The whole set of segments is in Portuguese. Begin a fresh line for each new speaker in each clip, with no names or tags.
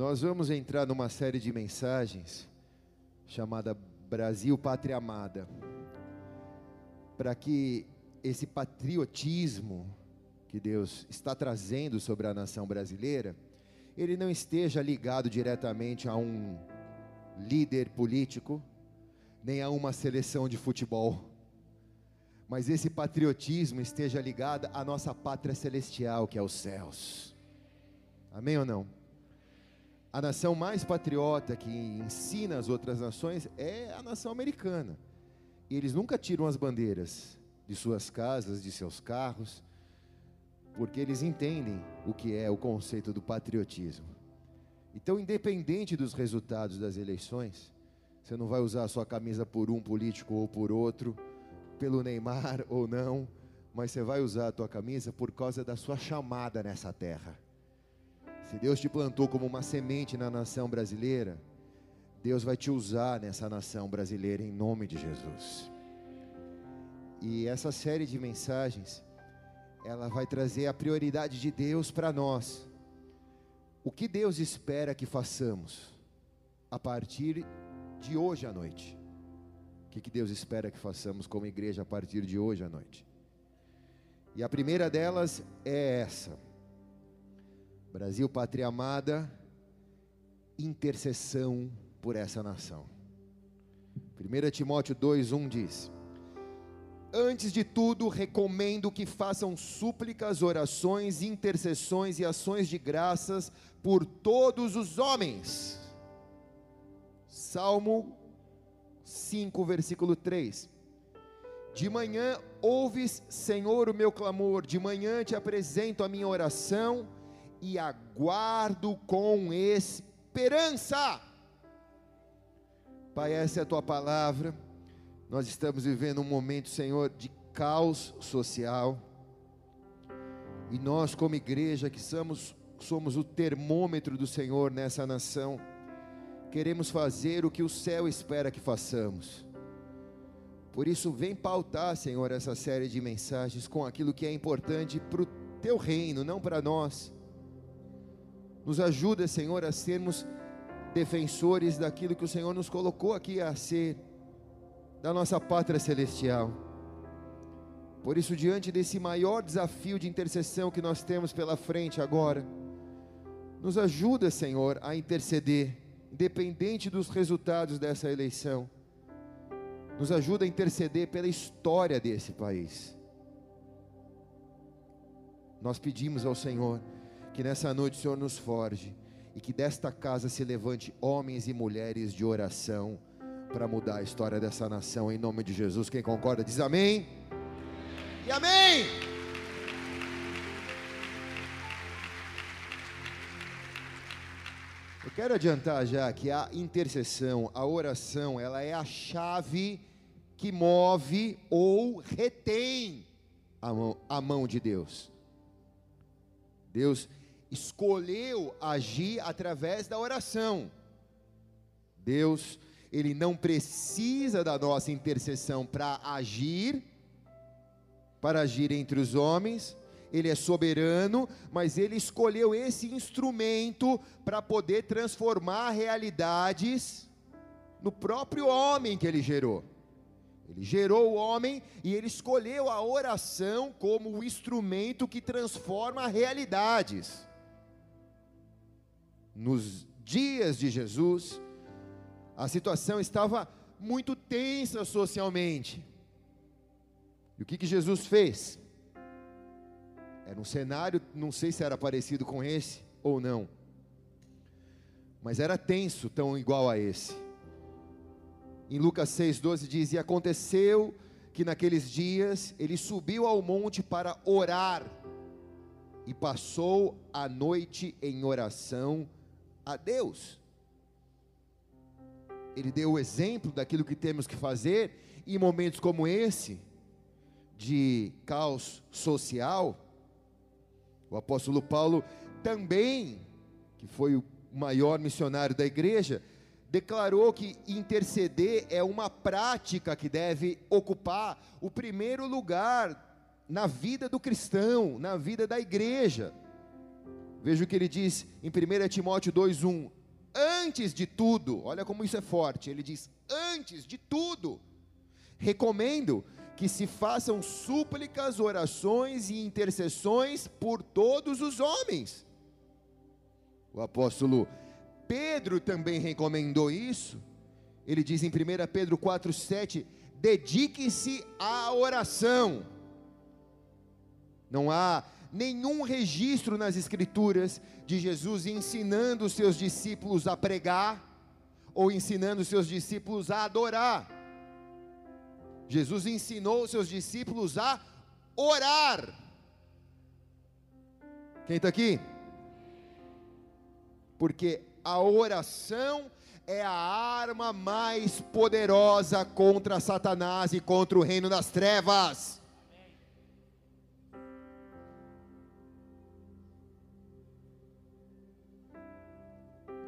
Nós vamos entrar numa série de mensagens chamada Brasil Pátria Amada, para que esse patriotismo que Deus está trazendo sobre a nação brasileira, ele não esteja ligado diretamente a um líder político, nem a uma seleção de futebol, mas esse patriotismo esteja ligado à nossa pátria celestial, que é os céus. Amém ou não? A nação mais patriota que ensina as outras nações é a nação americana. E eles nunca tiram as bandeiras de suas casas, de seus carros, porque eles entendem o que é o conceito do patriotismo. Então, independente dos resultados das eleições, você não vai usar a sua camisa por um político ou por outro, pelo Neymar ou não, mas você vai usar a tua camisa por causa da sua chamada nessa terra. Se Deus te plantou como uma semente na nação brasileira, Deus vai te usar nessa nação brasileira em nome de Jesus. E essa série de mensagens, ela vai trazer a prioridade de Deus para nós. O que Deus espera que façamos a partir de hoje à noite? O que, que Deus espera que façamos como igreja a partir de hoje à noite? E a primeira delas é essa Brasil, pátria amada, intercessão por essa nação. 1 Timóteo 2:1 diz: Antes de tudo, recomendo que façam súplicas, orações, intercessões e ações de graças por todos os homens. Salmo 5, versículo 3. De manhã ouves, Senhor, o meu clamor, de manhã te apresento a minha oração e aguardo com esperança. Pai, essa é a tua palavra. Nós estamos vivendo um momento, Senhor, de caos social. E nós, como igreja, que somos, somos o termômetro do Senhor nessa nação, queremos fazer o que o céu espera que façamos. Por isso, vem pautar, Senhor, essa série de mensagens com aquilo que é importante para o teu reino, não para nós. Nos ajuda, Senhor, a sermos defensores daquilo que o Senhor nos colocou aqui a ser, da nossa pátria celestial. Por isso, diante desse maior desafio de intercessão que nós temos pela frente agora, nos ajuda, Senhor, a interceder, independente dos resultados dessa eleição. Nos ajuda a interceder pela história desse país. Nós pedimos ao Senhor que nessa noite o Senhor nos forge e que desta casa se levante homens e mulheres de oração para mudar a história dessa nação em nome de Jesus. Quem concorda diz amém. E amém. Eu quero adiantar já que a intercessão, a oração, ela é a chave que move ou retém a mão, a mão de Deus. Deus escolheu agir através da oração. Deus, ele não precisa da nossa intercessão para agir, para agir entre os homens. Ele é soberano, mas ele escolheu esse instrumento para poder transformar realidades no próprio homem que ele gerou. Ele gerou o homem e ele escolheu a oração como o instrumento que transforma realidades nos dias de Jesus, a situação estava muito tensa socialmente. E o que, que Jesus fez? Era um cenário, não sei se era parecido com esse ou não, mas era tenso, tão igual a esse. Em Lucas 6,12 diz: E aconteceu que naqueles dias ele subiu ao monte para orar, e passou a noite em oração a Deus. Ele deu o exemplo daquilo que temos que fazer em momentos como esse, de caos social. O apóstolo Paulo também, que foi o maior missionário da igreja, declarou que interceder é uma prática que deve ocupar o primeiro lugar na vida do cristão, na vida da igreja. Veja o que ele diz em 1 Timóteo 2,1: Antes de tudo, olha como isso é forte, ele diz: Antes de tudo, recomendo que se façam súplicas, orações e intercessões por todos os homens. O apóstolo Pedro também recomendou isso. Ele diz em 1 Pedro 4,7: dedique-se à oração. Não há nenhum registro nas Escrituras de Jesus ensinando os seus discípulos a pregar ou ensinando os seus discípulos a adorar. Jesus ensinou os seus discípulos a orar. Quem está aqui? Porque a oração é a arma mais poderosa contra Satanás e contra o reino das trevas.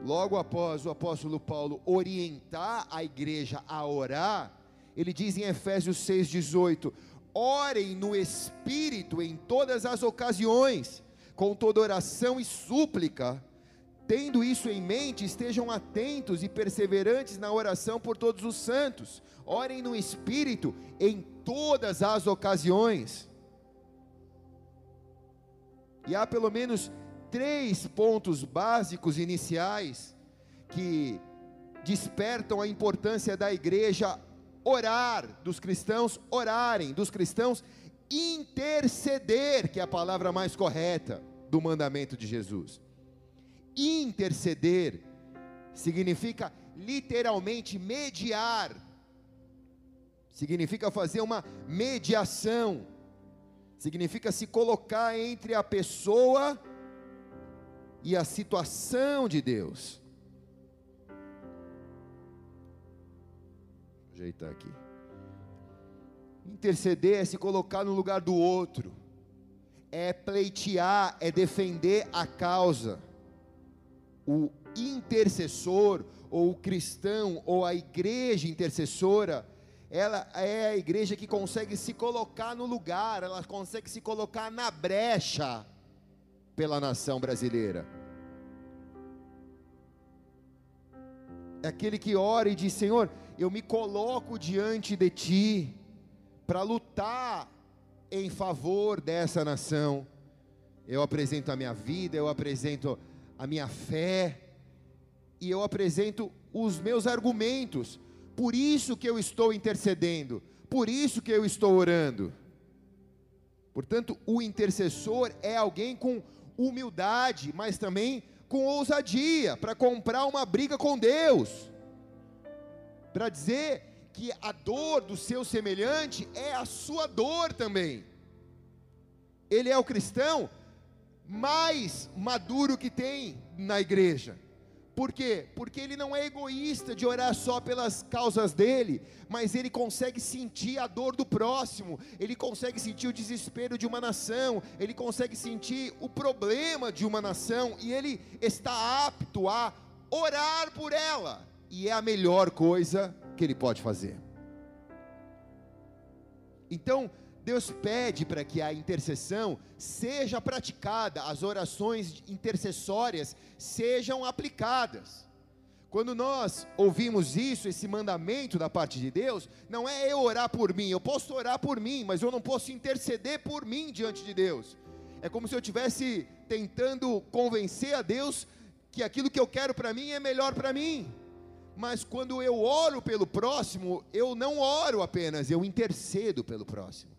Logo após o apóstolo Paulo orientar a igreja a orar, ele diz em Efésios 6,18: orem no Espírito em todas as ocasiões, com toda oração e súplica. Tendo isso em mente, estejam atentos e perseverantes na oração por todos os santos. Orem no Espírito em todas as ocasiões. E há pelo menos três pontos básicos iniciais que despertam a importância da igreja orar, dos cristãos orarem, dos cristãos interceder, que é a palavra mais correta do mandamento de Jesus. Interceder significa literalmente mediar, significa fazer uma mediação, significa se colocar entre a pessoa e a situação de Deus. Vou ajeitar aqui. Interceder é se colocar no lugar do outro, é pleitear, é defender a causa. O intercessor, ou o cristão, ou a igreja intercessora, ela é a igreja que consegue se colocar no lugar, ela consegue se colocar na brecha pela nação brasileira. É aquele que ora e diz: Senhor, eu me coloco diante de Ti para lutar em favor dessa nação. Eu apresento a minha vida, eu apresento a minha fé, e eu apresento os meus argumentos. Por isso que eu estou intercedendo, por isso que eu estou orando. Portanto, o intercessor é alguém com humildade, mas também com ousadia, para comprar uma briga com Deus, para dizer que a dor do seu semelhante é a sua dor também. Ele é o cristão mais maduro que tem na igreja. Por quê? Porque ele não é egoísta de orar só pelas causas dele, mas ele consegue sentir a dor do próximo, ele consegue sentir o desespero de uma nação, ele consegue sentir o problema de uma nação e ele está apto a orar por ela, e é a melhor coisa que ele pode fazer. Então, Deus pede para que a intercessão seja praticada, as orações intercessórias sejam aplicadas. Quando nós ouvimos isso, esse mandamento da parte de Deus, não é eu orar por mim, eu posso orar por mim, mas eu não posso interceder por mim diante de Deus. É como se eu estivesse tentando convencer a Deus que aquilo que eu quero para mim é melhor para mim. Mas quando eu oro pelo próximo, eu não oro apenas, eu intercedo pelo próximo.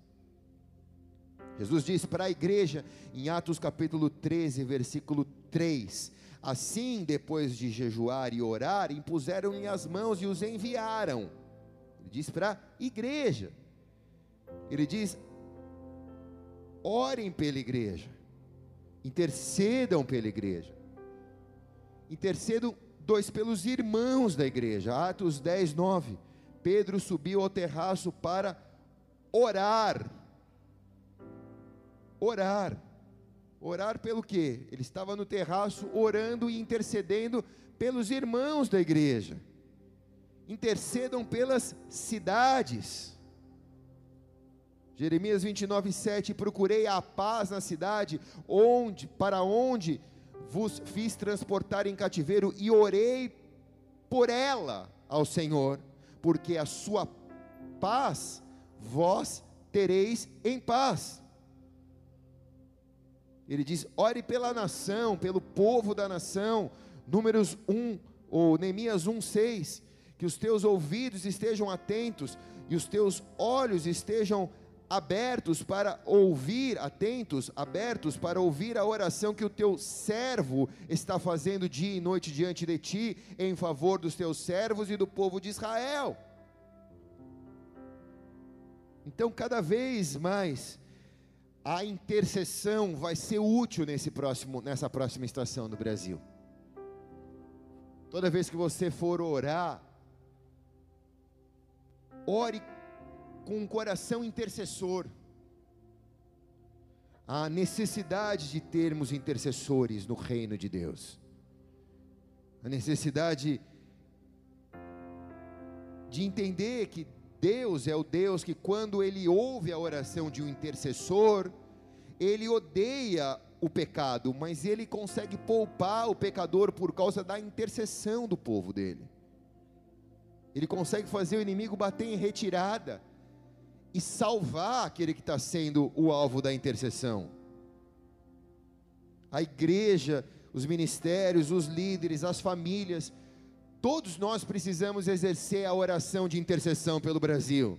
Jesus disse para a igreja em Atos capítulo 13, versículo 3: Assim, depois de jejuar e orar, impuseram-lhe as mãos e os enviaram. Ele diz para a igreja. Ele diz: orem pela igreja, intercedam pela igreja, intercedam dois pelos irmãos da igreja. Atos 10, 9. Pedro subiu ao terraço para orar orar. Orar pelo quê? Ele estava no terraço orando e intercedendo pelos irmãos da igreja. Intercedam pelas cidades. Jeremias 29, 7: Procurei a paz na cidade, onde, para onde vos fiz transportar em cativeiro e orei por ela ao Senhor, porque a sua paz vós tereis em paz. Ele diz: ore pela nação, pelo povo da nação. Números 1, ou Neemias 1, 6. Que os teus ouvidos estejam atentos e os teus olhos estejam abertos para ouvir, atentos, abertos para ouvir a oração que o teu servo está fazendo dia e noite diante de ti, em favor dos teus servos e do povo de Israel. Então, cada vez mais, a intercessão vai ser útil nesse próximo, nessa próxima estação no Brasil. Toda vez que você for orar, ore com um coração intercessor. Há necessidade de termos intercessores no reino de Deus. A necessidade de entender que Deus é o Deus que, quando Ele ouve a oração de um intercessor, Ele odeia o pecado, mas Ele consegue poupar o pecador por causa da intercessão do povo dele. Ele consegue fazer o inimigo bater em retirada e salvar aquele que está sendo o alvo da intercessão. A igreja, os ministérios, os líderes, as famílias, Todos nós precisamos exercer a oração de intercessão pelo Brasil.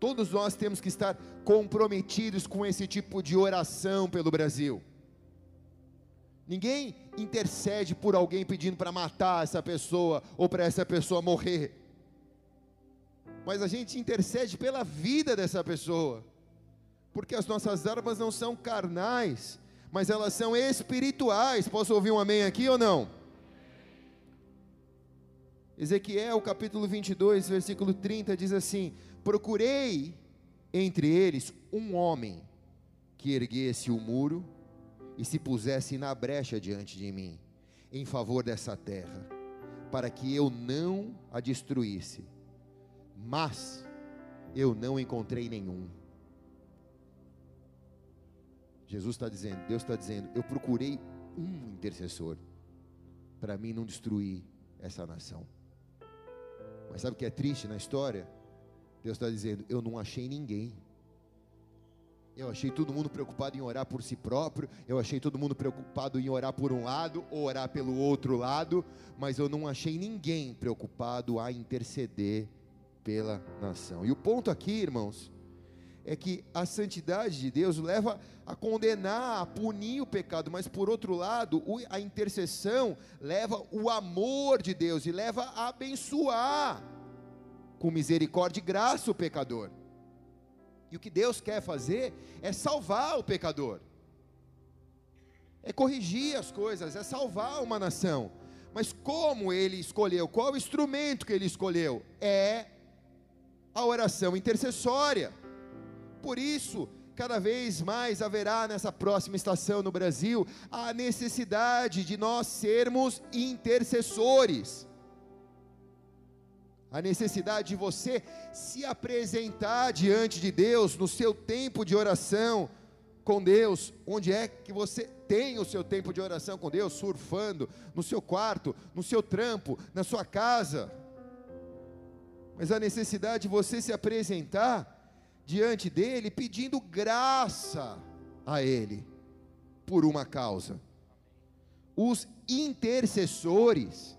Todos nós temos que estar comprometidos com esse tipo de oração pelo Brasil. Ninguém intercede por alguém pedindo para matar essa pessoa ou para essa pessoa morrer. Mas a gente intercede pela vida dessa pessoa. Porque as nossas armas não são carnais, mas elas são espirituais. Posso ouvir um amém aqui ou não? Ezequiel capítulo 22, versículo 30 diz assim: Procurei entre eles um homem que erguesse o muro e se pusesse na brecha diante de mim, em favor dessa terra, para que eu não a destruísse. Mas eu não encontrei nenhum. Jesus está dizendo, Deus está dizendo, eu procurei um intercessor para mim não destruir essa nação. Mas sabe o que é triste na história? Deus está dizendo: Eu não achei ninguém. Eu achei todo mundo preocupado em orar por si próprio, eu achei todo mundo preocupado em orar por um lado ou orar pelo outro lado, mas eu não achei ninguém preocupado a interceder pela nação. E o ponto aqui, irmãos, é que a santidade de Deus leva a condenar, a punir o pecado, mas por outro lado, a intercessão leva o amor de Deus e leva a abençoar com misericórdia e graça o pecador. E o que Deus quer fazer é salvar o pecador, é corrigir as coisas, é salvar uma nação. Mas como ele escolheu, qual o instrumento que ele escolheu? É a oração intercessória. Por isso, cada vez mais haverá nessa próxima estação no Brasil a necessidade de nós sermos intercessores. A necessidade de você se apresentar diante de Deus no seu tempo de oração com Deus. Onde é que você tem o seu tempo de oração com Deus? Surfando, no seu quarto, no seu trampo, na sua casa. Mas a necessidade de você se apresentar diante dele, pedindo graça a ele por uma causa. Os intercessores,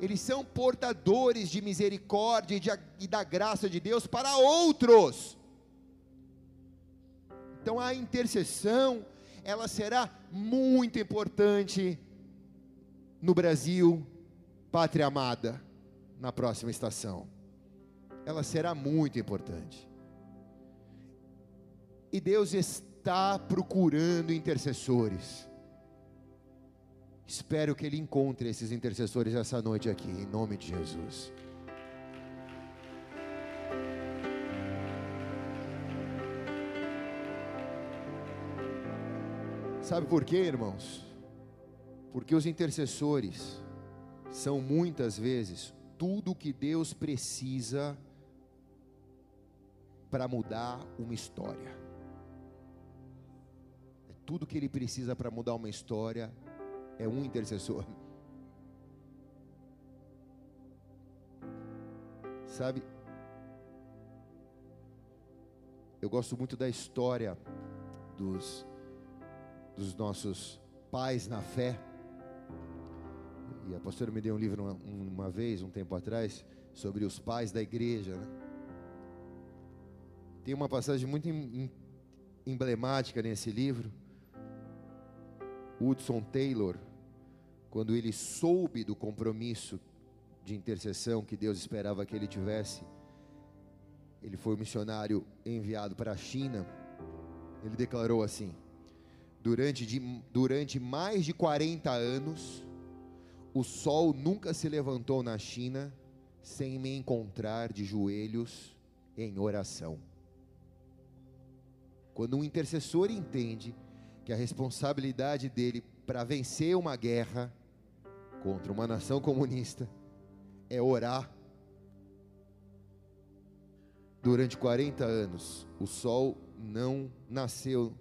eles são portadores de misericórdia e, de, e da graça de Deus para outros. Então a intercessão, ela será muito importante no Brasil, pátria amada, na próxima estação. Ela será muito importante. E Deus está procurando intercessores. Espero que Ele encontre esses intercessores essa noite aqui, em nome de Jesus. Sabe por quê, irmãos? Porque os intercessores são muitas vezes tudo que Deus precisa para mudar uma história tudo que ele precisa para mudar uma história é um intercessor. Sabe? Eu gosto muito da história dos, dos nossos pais na fé. E a pastora me deu um livro uma, uma vez, um tempo atrás, sobre os pais da igreja. Né? Tem uma passagem muito emblemática nesse livro. Hudson Taylor, quando ele soube do compromisso de intercessão que Deus esperava que ele tivesse, ele foi um missionário enviado para a China. Ele declarou assim: durante, de, durante mais de 40 anos, o sol nunca se levantou na China sem me encontrar de joelhos em oração. Quando um intercessor entende que a responsabilidade dele para vencer uma guerra contra uma nação comunista é orar. Durante 40 anos, o sol não nasceu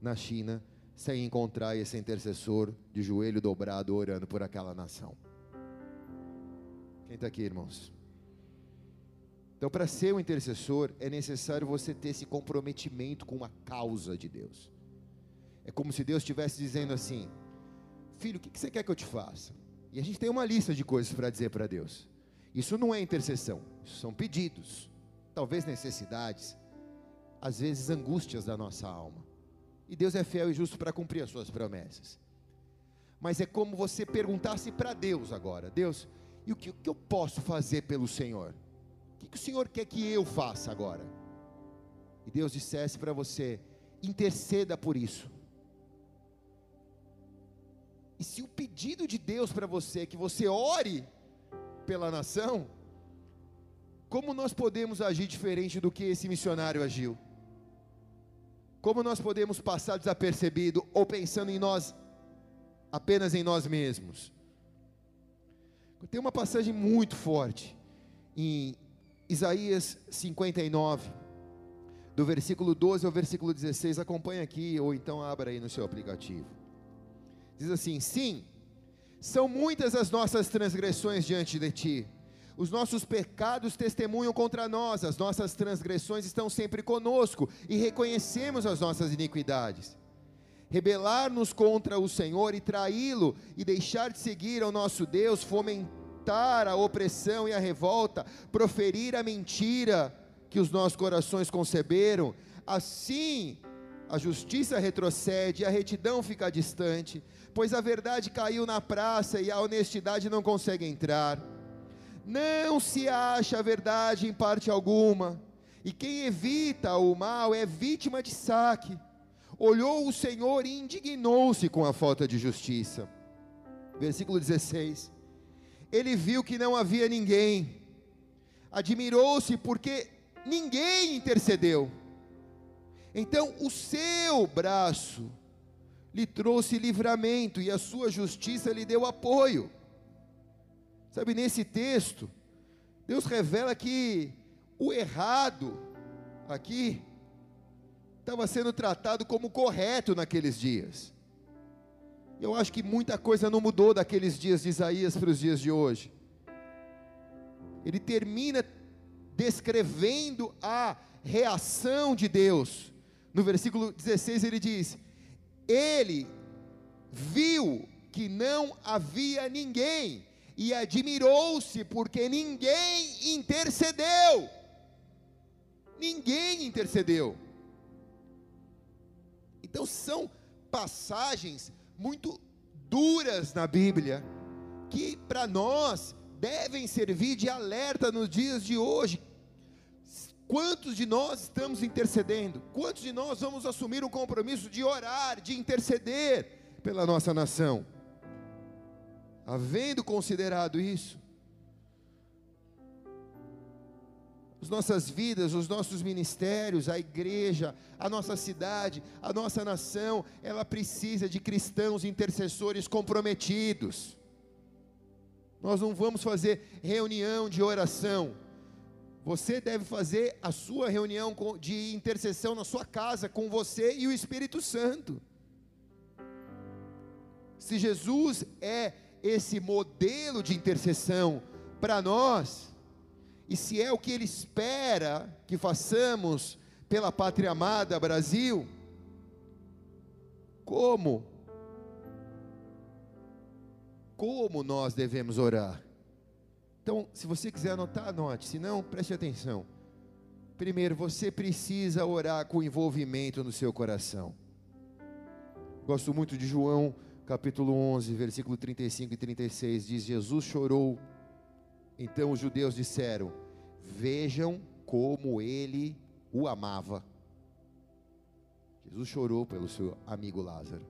na China sem encontrar esse intercessor de joelho dobrado orando por aquela nação. Quem está aqui, irmãos? Então, para ser um intercessor, é necessário você ter esse comprometimento com a causa de Deus. É como se Deus estivesse dizendo assim: Filho, o que você quer que eu te faça? E a gente tem uma lista de coisas para dizer para Deus. Isso não é intercessão, isso são pedidos, talvez necessidades, às vezes angústias da nossa alma. E Deus é fiel e justo para cumprir as suas promessas. Mas é como você perguntasse para Deus agora: Deus, e o que, o que eu posso fazer pelo Senhor? O que, que o Senhor quer que eu faça agora? E Deus dissesse para você: interceda por isso. E se o pedido de Deus para você é que você ore pela nação, como nós podemos agir diferente do que esse missionário agiu? Como nós podemos passar desapercebido ou pensando em nós, apenas em nós mesmos? Tem uma passagem muito forte em Isaías 59, do versículo 12 ao versículo 16. Acompanha aqui, ou então abra aí no seu aplicativo. Diz assim: Sim, são muitas as nossas transgressões diante de ti. Os nossos pecados testemunham contra nós, as nossas transgressões estão sempre conosco e reconhecemos as nossas iniquidades. Rebelar-nos contra o Senhor e traí-lo e deixar de seguir ao nosso Deus, fomentar a opressão e a revolta, proferir a mentira que os nossos corações conceberam, assim a justiça retrocede, a retidão fica distante, pois a verdade caiu na praça e a honestidade não consegue entrar. Não se acha a verdade em parte alguma, e quem evita o mal é vítima de saque. Olhou o Senhor e indignou-se com a falta de justiça. Versículo 16. Ele viu que não havia ninguém, admirou-se porque ninguém intercedeu. Então o seu braço lhe trouxe livramento e a sua justiça lhe deu apoio. Sabe, nesse texto, Deus revela que o errado aqui estava sendo tratado como correto naqueles dias. Eu acho que muita coisa não mudou daqueles dias de Isaías para os dias de hoje. Ele termina descrevendo a reação de Deus. No versículo 16 ele diz: ele viu que não havia ninguém e admirou-se porque ninguém intercedeu. Ninguém intercedeu. Então são passagens muito duras na Bíblia que para nós devem servir de alerta nos dias de hoje. Quantos de nós estamos intercedendo? Quantos de nós vamos assumir o compromisso de orar, de interceder pela nossa nação? Havendo considerado isso, as nossas vidas, os nossos ministérios, a igreja, a nossa cidade, a nossa nação, ela precisa de cristãos intercessores comprometidos. Nós não vamos fazer reunião de oração você deve fazer a sua reunião de intercessão na sua casa com você e o Espírito Santo. se Jesus é esse modelo de intercessão para nós, e se é o que Ele espera que façamos pela pátria amada Brasil, como? Como nós devemos orar? Então, se você quiser anotar, anote, se não, preste atenção. Primeiro, você precisa orar com envolvimento no seu coração. Gosto muito de João, capítulo 11, versículo 35 e 36, diz: Jesus chorou. Então os judeus disseram: Vejam como ele o amava. Jesus chorou pelo seu amigo Lázaro.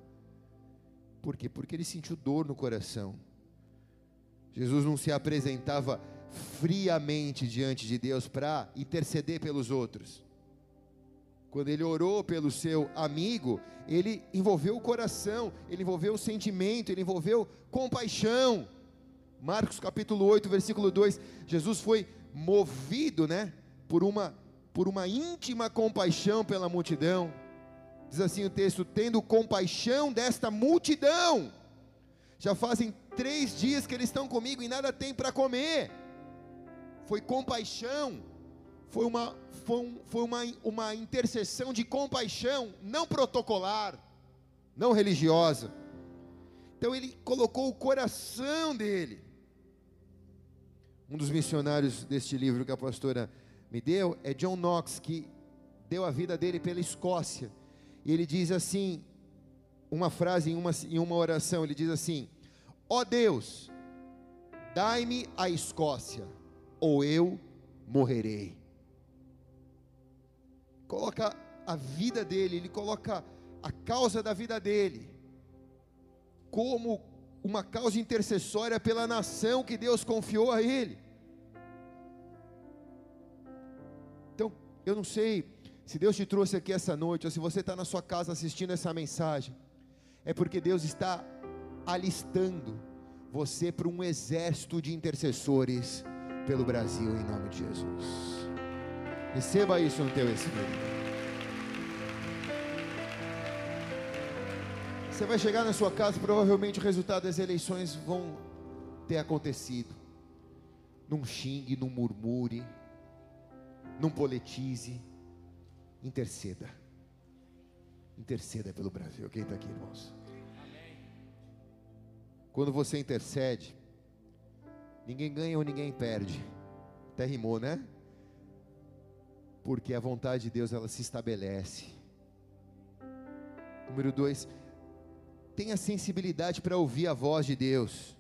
Por quê? Porque ele sentiu dor no coração. Jesus não se apresentava friamente diante de Deus para interceder pelos outros. Quando ele orou pelo seu amigo, ele envolveu o coração, ele envolveu o sentimento, ele envolveu compaixão. Marcos capítulo 8, versículo 2, Jesus foi movido, né, por uma por uma íntima compaixão pela multidão. Diz assim o texto: tendo compaixão desta multidão. Já fazem três dias que eles estão comigo e nada tem para comer foi compaixão, foi uma, foi, foi uma, uma intercessão de compaixão, não protocolar, não religiosa. Então ele colocou o coração dele. Um dos missionários deste livro que a pastora me deu é John Knox, que deu a vida dele pela Escócia. E ele diz assim, uma frase em uma, em uma oração, ele diz assim: Ó oh Deus, dai-me a Escócia ou eu morrerei. Coloca a vida dele, ele coloca a causa da vida dele como uma causa intercessória pela nação que Deus confiou a ele. Então, eu não sei se Deus te trouxe aqui essa noite, ou se você está na sua casa assistindo essa mensagem, é porque Deus está alistando você para um exército de intercessores pelo Brasil em nome de Jesus. Receba isso no teu espírito. Você vai chegar na sua casa, provavelmente o resultado das eleições vão ter acontecido. Não xingue, não murmure, não politize, interceda. Interceda pelo Brasil. Quem está aqui, irmãos? Quando você intercede, Ninguém ganha ou ninguém perde. Até rimou, né? Porque a vontade de Deus ela se estabelece. Número dois, tenha sensibilidade para ouvir a voz de Deus.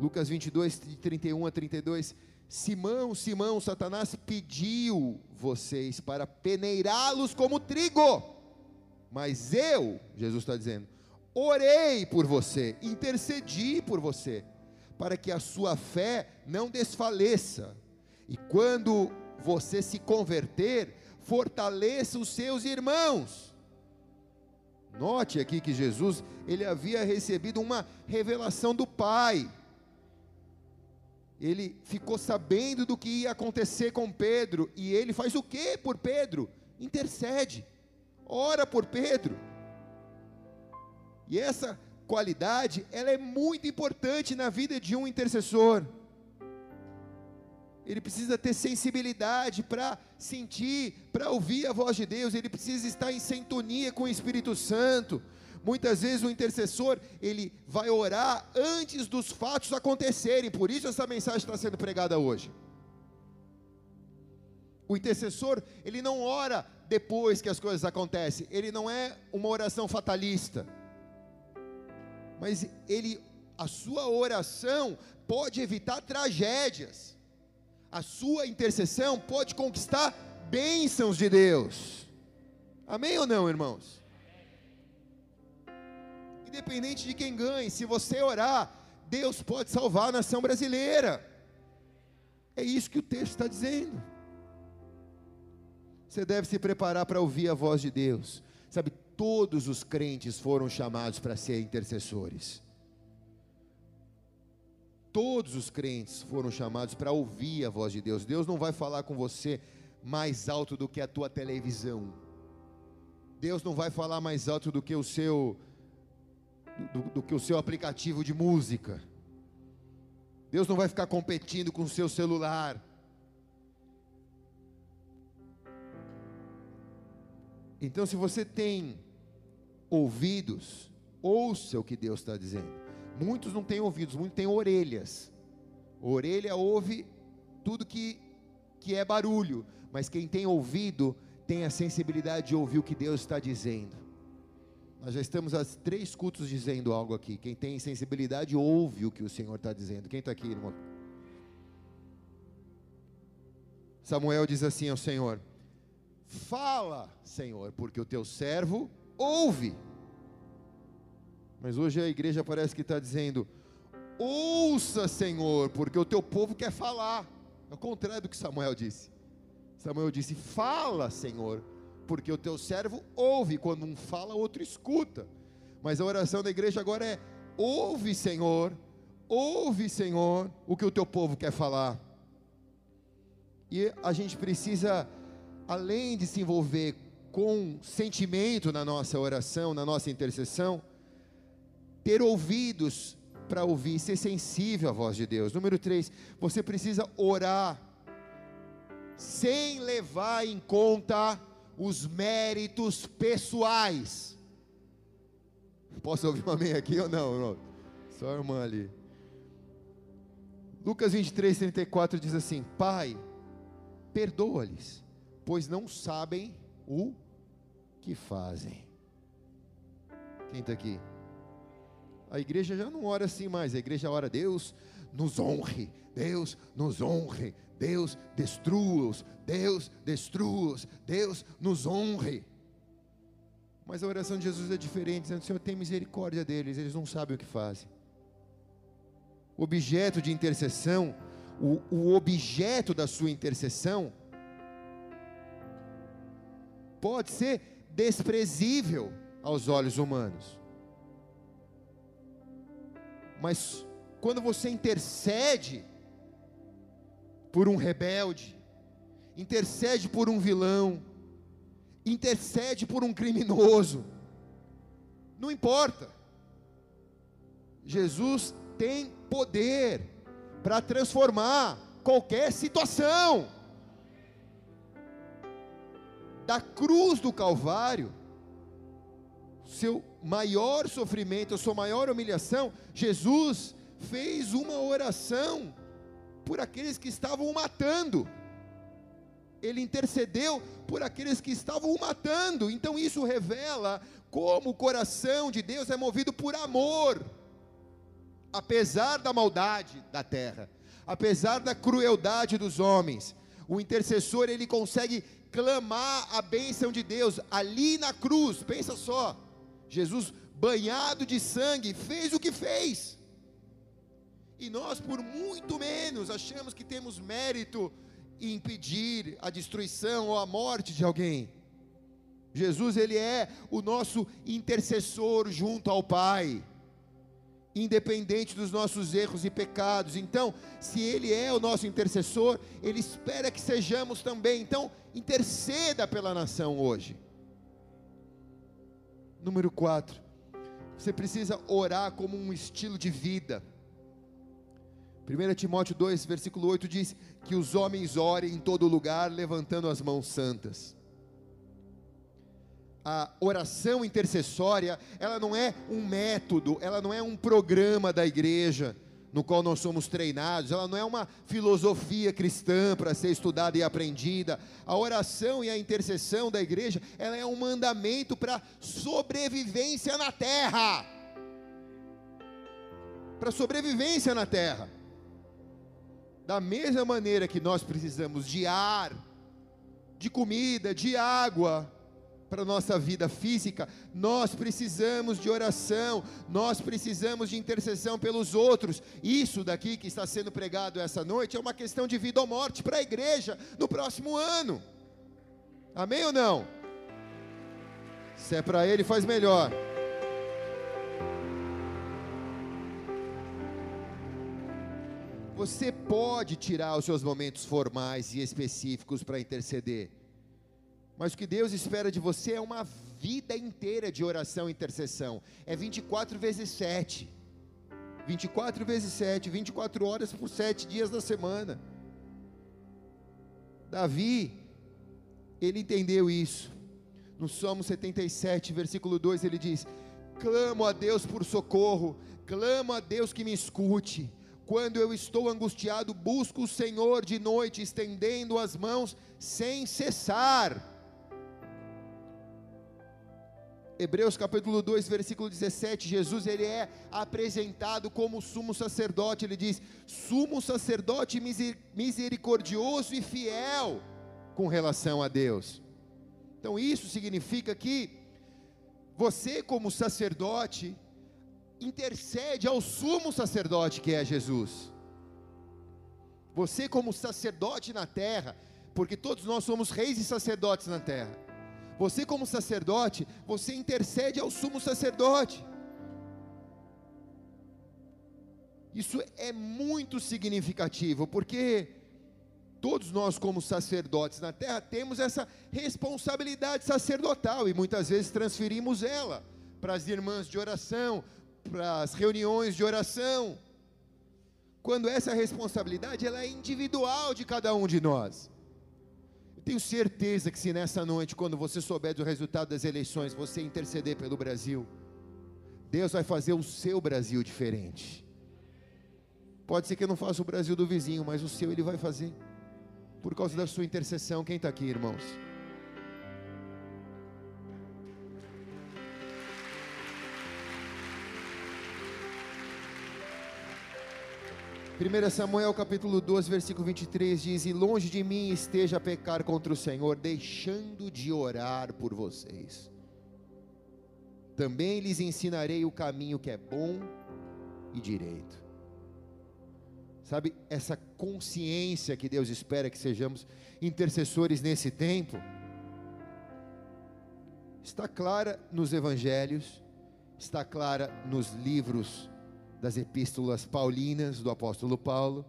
Lucas 22, de 31 a 32. Simão, Simão, Satanás pediu vocês para peneirá-los como trigo. Mas eu, Jesus está dizendo, orei por você, intercedi por você para que a sua fé não desfaleça. E quando você se converter, fortaleça os seus irmãos. Note aqui que Jesus, ele havia recebido uma revelação do Pai. Ele ficou sabendo do que ia acontecer com Pedro, e ele faz o que por Pedro? Intercede, ora por Pedro. E essa qualidade, ela é muito importante na vida de um intercessor. Ele precisa ter sensibilidade para sentir, para ouvir a voz de Deus, ele precisa estar em sintonia com o Espírito Santo. Muitas vezes o intercessor, ele vai orar antes dos fatos acontecerem, por isso essa mensagem está sendo pregada hoje. O intercessor, ele não ora depois que as coisas acontecem, ele não é uma oração fatalista mas ele, a sua oração pode evitar tragédias. A sua intercessão pode conquistar bênçãos de Deus. Amém ou não, irmãos? Independente de quem ganhe, se você orar, Deus pode salvar a nação brasileira. É isso que o texto está dizendo. Você deve se preparar para ouvir a voz de Deus. Sabe, todos os crentes foram chamados para ser intercessores. Todos os crentes foram chamados para ouvir a voz de Deus. Deus não vai falar com você mais alto do que a tua televisão. Deus não vai falar mais alto do que o seu do, do que o seu aplicativo de música. Deus não vai ficar competindo com o seu celular. Então, se você tem ouvidos, ouça o que Deus está dizendo. Muitos não têm ouvidos, muitos têm orelhas. orelha ouve tudo que, que é barulho, mas quem tem ouvido tem a sensibilidade de ouvir o que Deus está dizendo. Nós já estamos há três cultos dizendo algo aqui. Quem tem sensibilidade ouve o que o Senhor está dizendo. Quem está aqui, irmão? Samuel diz assim ao Senhor: Fala, Senhor, porque o teu servo ouve. Mas hoje a igreja parece que está dizendo: Ouça, Senhor, porque o teu povo quer falar. O contrário do que Samuel disse. Samuel disse: Fala, Senhor, porque o teu servo ouve. Quando um fala, outro escuta. Mas a oração da igreja agora é: Ouve, Senhor, ouve, Senhor, o que o teu povo quer falar. E a gente precisa, além de se envolver com sentimento na nossa oração, na nossa intercessão, ter ouvidos para ouvir, ser sensível à voz de Deus. Número 3, você precisa orar sem levar em conta os méritos pessoais. Posso ouvir um amém aqui ou não, irmão? Só a irmã ali. Lucas 23, 34 diz assim: Pai, perdoa-lhes, pois não sabem o que fazem. Quem está aqui? A igreja já não ora assim mais, a igreja ora, Deus nos honre, Deus nos honre, Deus destrua-os, Deus destrua-os, Deus nos honre. Mas a oração de Jesus é diferente, dizendo: Senhor, tem misericórdia deles, eles não sabem o que fazem. O objeto de intercessão, o, o objeto da sua intercessão, pode ser desprezível aos olhos humanos. Mas quando você intercede por um rebelde, intercede por um vilão, intercede por um criminoso, não importa. Jesus tem poder para transformar qualquer situação. Da cruz do Calvário, seu maior sofrimento, a sua maior humilhação, Jesus fez uma oração por aqueles que estavam o matando. Ele intercedeu por aqueles que estavam o matando. Então isso revela como o coração de Deus é movido por amor, apesar da maldade da terra, apesar da crueldade dos homens. O intercessor ele consegue clamar a bênção de Deus ali na cruz. Pensa só, Jesus banhado de sangue fez o que fez. E nós, por muito menos, achamos que temos mérito em impedir a destruição ou a morte de alguém. Jesus, ele é o nosso intercessor junto ao Pai, independente dos nossos erros e pecados. Então, se ele é o nosso intercessor, ele espera que sejamos também. Então, interceda pela nação hoje. Número 4. Você precisa orar como um estilo de vida. 1 Timóteo 2, versículo 8 diz: Que os homens orem em todo lugar, levantando as mãos santas. A oração intercessória, ela não é um método, ela não é um programa da igreja no qual nós somos treinados, ela não é uma filosofia cristã para ser estudada e aprendida. A oração e a intercessão da igreja, ela é um mandamento para sobrevivência na terra. Para sobrevivência na terra. Da mesma maneira que nós precisamos de ar, de comida, de água para a nossa vida física, nós precisamos de oração, nós precisamos de intercessão pelos outros. Isso daqui que está sendo pregado essa noite é uma questão de vida ou morte para a igreja no próximo ano. Amém ou não? Se é para ele, faz melhor. Você pode tirar os seus momentos formais e específicos para interceder, mas o que Deus espera de você é uma vida inteira de oração e intercessão. É 24 vezes 7. 24 vezes 7, 24 horas por 7 dias da semana. Davi, ele entendeu isso. No Salmo 77, versículo 2, ele diz: Clamo a Deus por socorro, clamo a Deus que me escute. Quando eu estou angustiado, busco o Senhor de noite, estendendo as mãos sem cessar. Hebreus capítulo 2, versículo 17, Jesus ele é apresentado como sumo sacerdote, ele diz: sumo sacerdote misericordioso e fiel com relação a Deus. Então isso significa que você como sacerdote intercede ao sumo sacerdote que é Jesus. Você como sacerdote na terra, porque todos nós somos reis e sacerdotes na terra você, como sacerdote, você intercede ao sumo sacerdote. Isso é muito significativo, porque todos nós, como sacerdotes na terra, temos essa responsabilidade sacerdotal e muitas vezes transferimos ela para as irmãs de oração, para as reuniões de oração. Quando essa responsabilidade ela é individual de cada um de nós. Tenho certeza que se nessa noite, quando você souber do resultado das eleições, você interceder pelo Brasil, Deus vai fazer o seu Brasil diferente. Pode ser que eu não faça o Brasil do vizinho, mas o seu ele vai fazer. Por causa da sua intercessão. Quem está aqui, irmãos? 1 Samuel capítulo 12, versículo 23 diz: E longe de mim esteja a pecar contra o Senhor, deixando de orar por vocês. Também lhes ensinarei o caminho que é bom e direito. Sabe, essa consciência que Deus espera que sejamos intercessores nesse tempo, está clara nos evangelhos, está clara nos livros das epístolas paulinas do apóstolo Paulo.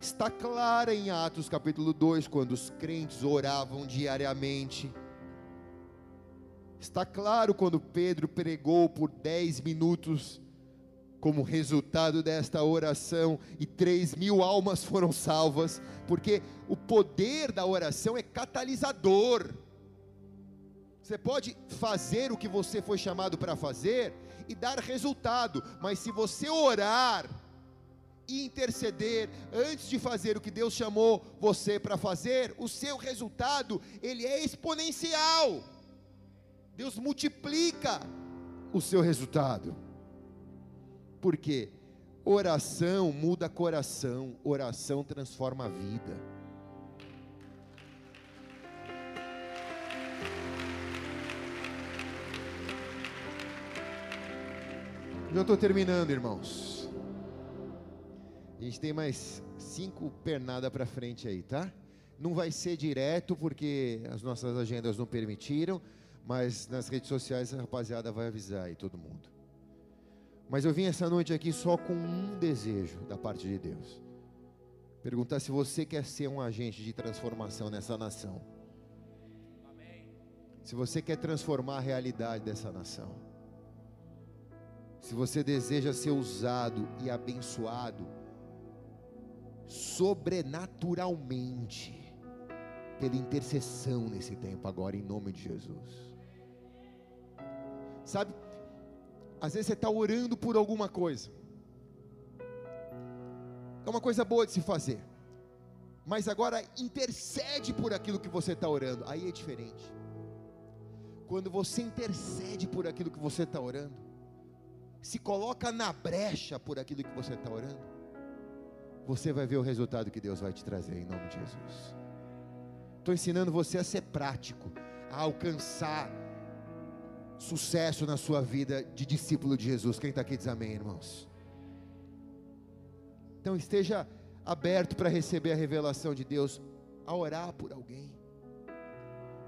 Está clara em Atos capítulo 2, quando os crentes oravam diariamente. Está claro quando Pedro pregou por 10 minutos, como resultado desta oração, e 3 mil almas foram salvas, porque o poder da oração é catalisador. Você pode fazer o que você foi chamado para fazer, e dar resultado, mas se você orar e interceder antes de fazer o que Deus chamou você para fazer, o seu resultado, ele é exponencial. Deus multiplica o seu resultado. Por quê? Oração muda coração, oração transforma a vida. Já estou terminando, irmãos. A gente tem mais cinco pernadas para frente aí, tá? Não vai ser direto porque as nossas agendas não permitiram, mas nas redes sociais a rapaziada vai avisar aí todo mundo. Mas eu vim essa noite aqui só com um desejo da parte de Deus. Perguntar se você quer ser um agente de transformação nessa nação. Se você quer transformar a realidade dessa nação se você deseja ser usado e abençoado sobrenaturalmente pela intercessão nesse tempo agora, em nome de Jesus. Sabe, às vezes você está orando por alguma coisa, é uma coisa boa de se fazer, mas agora intercede por aquilo que você está orando, aí é diferente. Quando você intercede por aquilo que você está orando, se coloca na brecha por aquilo que você está orando, você vai ver o resultado que Deus vai te trazer em nome de Jesus. Estou ensinando você a ser prático, a alcançar sucesso na sua vida de discípulo de Jesus. Quem está aqui diz amém, irmãos. Então esteja aberto para receber a revelação de Deus, a orar por alguém.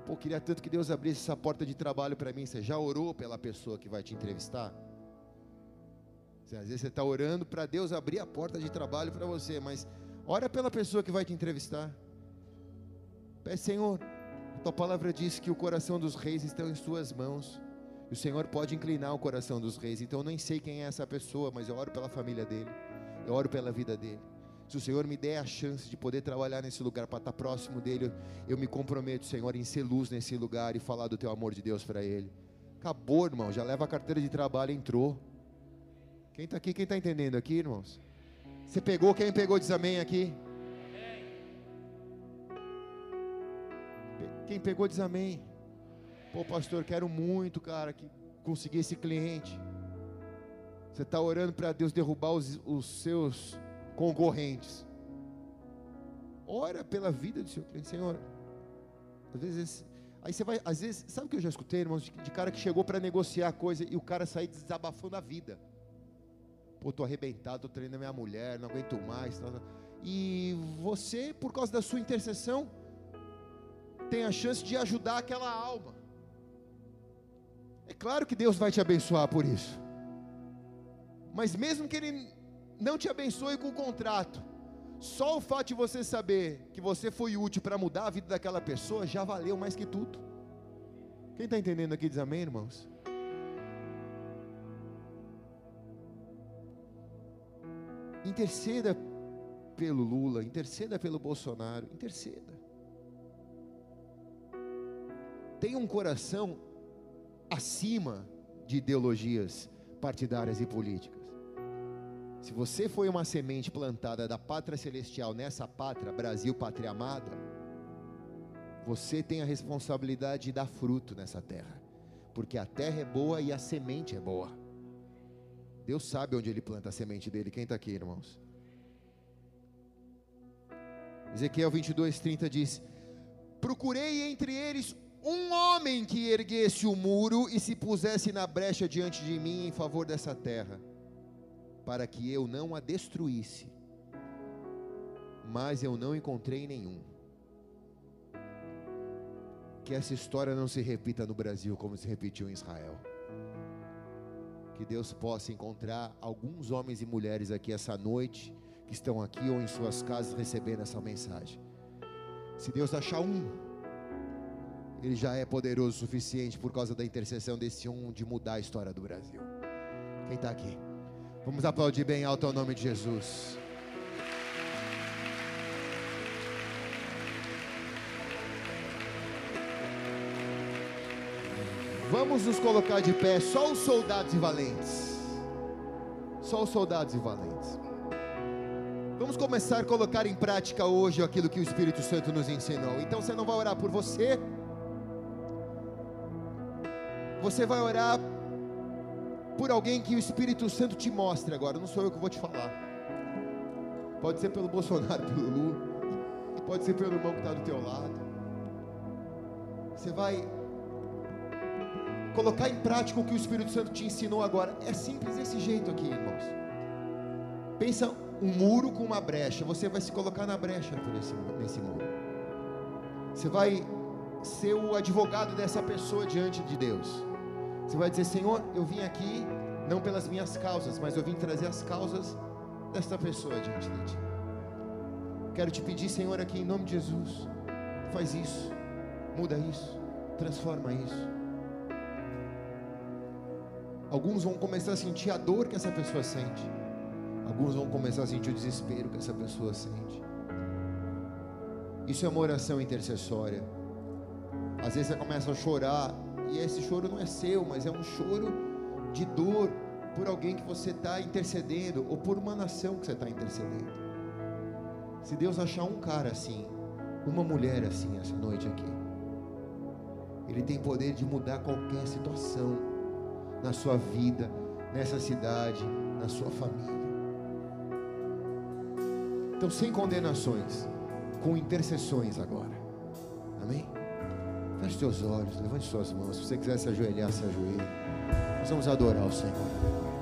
Pô, queria tanto que Deus abrisse essa porta de trabalho para mim. Você já orou pela pessoa que vai te entrevistar? Às vezes você está orando para Deus abrir a porta de trabalho para você, mas ora pela pessoa que vai te entrevistar. Pede, Senhor, Tua palavra diz que o coração dos reis está em Suas mãos. O Senhor pode inclinar o coração dos reis. Então eu nem sei quem é essa pessoa, mas eu oro pela família dele. Eu oro pela vida dele. Se o Senhor me der a chance de poder trabalhar nesse lugar para estar próximo dele, eu me comprometo, Senhor, em ser luz nesse lugar e falar do teu amor de Deus para ele. Acabou, irmão. Já leva a carteira de trabalho, entrou. Quem está aqui, quem está entendendo aqui, irmãos? Você pegou, quem pegou diz amém aqui? Quem pegou diz amém. Pô, pastor, quero muito, cara, que conseguir esse cliente. Você está orando para Deus derrubar os, os, seus concorrentes. Ora pela vida do seu cliente, Senhor. Às vezes, aí você vai, às vezes, sabe o que eu já escutei, irmãos, de, de cara que chegou para negociar coisa e o cara sair desabafando a vida. Pô, tô arrebentado, tô treinando minha mulher, não aguento mais. Tá, tá. E você, por causa da sua intercessão, tem a chance de ajudar aquela alma. É claro que Deus vai te abençoar por isso. Mas mesmo que Ele não te abençoe com o contrato, só o fato de você saber que você foi útil para mudar a vida daquela pessoa já valeu mais que tudo. Quem está entendendo aqui diz amém, irmãos? Interceda pelo Lula, interceda pelo Bolsonaro, interceda. Tenha um coração acima de ideologias partidárias e políticas. Se você foi uma semente plantada da pátria celestial nessa pátria, Brasil, pátria amada, você tem a responsabilidade de dar fruto nessa terra, porque a terra é boa e a semente é boa. Deus sabe onde Ele planta a semente dele. Quem está aqui, irmãos? Ezequiel 22, 30 diz: Procurei entre eles um homem que erguesse o muro e se pusesse na brecha diante de mim em favor dessa terra, para que eu não a destruísse. Mas eu não encontrei nenhum. Que essa história não se repita no Brasil como se repetiu em Israel. Que Deus possa encontrar alguns homens e mulheres aqui essa noite, que estão aqui ou em suas casas recebendo essa mensagem. Se Deus achar um, ele já é poderoso o suficiente por causa da intercessão desse um de mudar a história do Brasil. Quem está aqui? Vamos aplaudir bem alto ao nome de Jesus. Vamos nos colocar de pé, só os soldados e valentes. Só os soldados e valentes. Vamos começar a colocar em prática hoje aquilo que o Espírito Santo nos ensinou. Então você não vai orar por você, você vai orar por alguém que o Espírito Santo te mostre agora. Não sou eu que vou te falar. Pode ser pelo Bolsonaro, pelo Lula. Pode ser pelo irmão que está do teu lado. Você vai colocar em prática o que o Espírito Santo te ensinou agora. É simples desse jeito aqui, irmãos. Pensa um muro com uma brecha. Você vai se colocar na brecha por esse, nesse muro. Você vai ser o advogado dessa pessoa diante de Deus. Você vai dizer: Senhor, eu vim aqui não pelas minhas causas, mas eu vim trazer as causas desta pessoa diante de ti. Quero te pedir, Senhor, aqui em nome de Jesus, faz isso, muda isso, transforma isso. Alguns vão começar a sentir a dor que essa pessoa sente, alguns vão começar a sentir o desespero que essa pessoa sente. Isso é uma oração intercessória. Às vezes você começa a chorar e esse choro não é seu, mas é um choro de dor por alguém que você está intercedendo, ou por uma nação que você está intercedendo. Se Deus achar um cara assim, uma mulher assim essa noite aqui, Ele tem poder de mudar qualquer situação na sua vida, nessa cidade, na sua família. Então, sem condenações, com intercessões agora. Amém? Feche seus olhos, levante suas mãos. Se você quiser se ajoelhar, se ajoelhe. Nós vamos adorar o Senhor.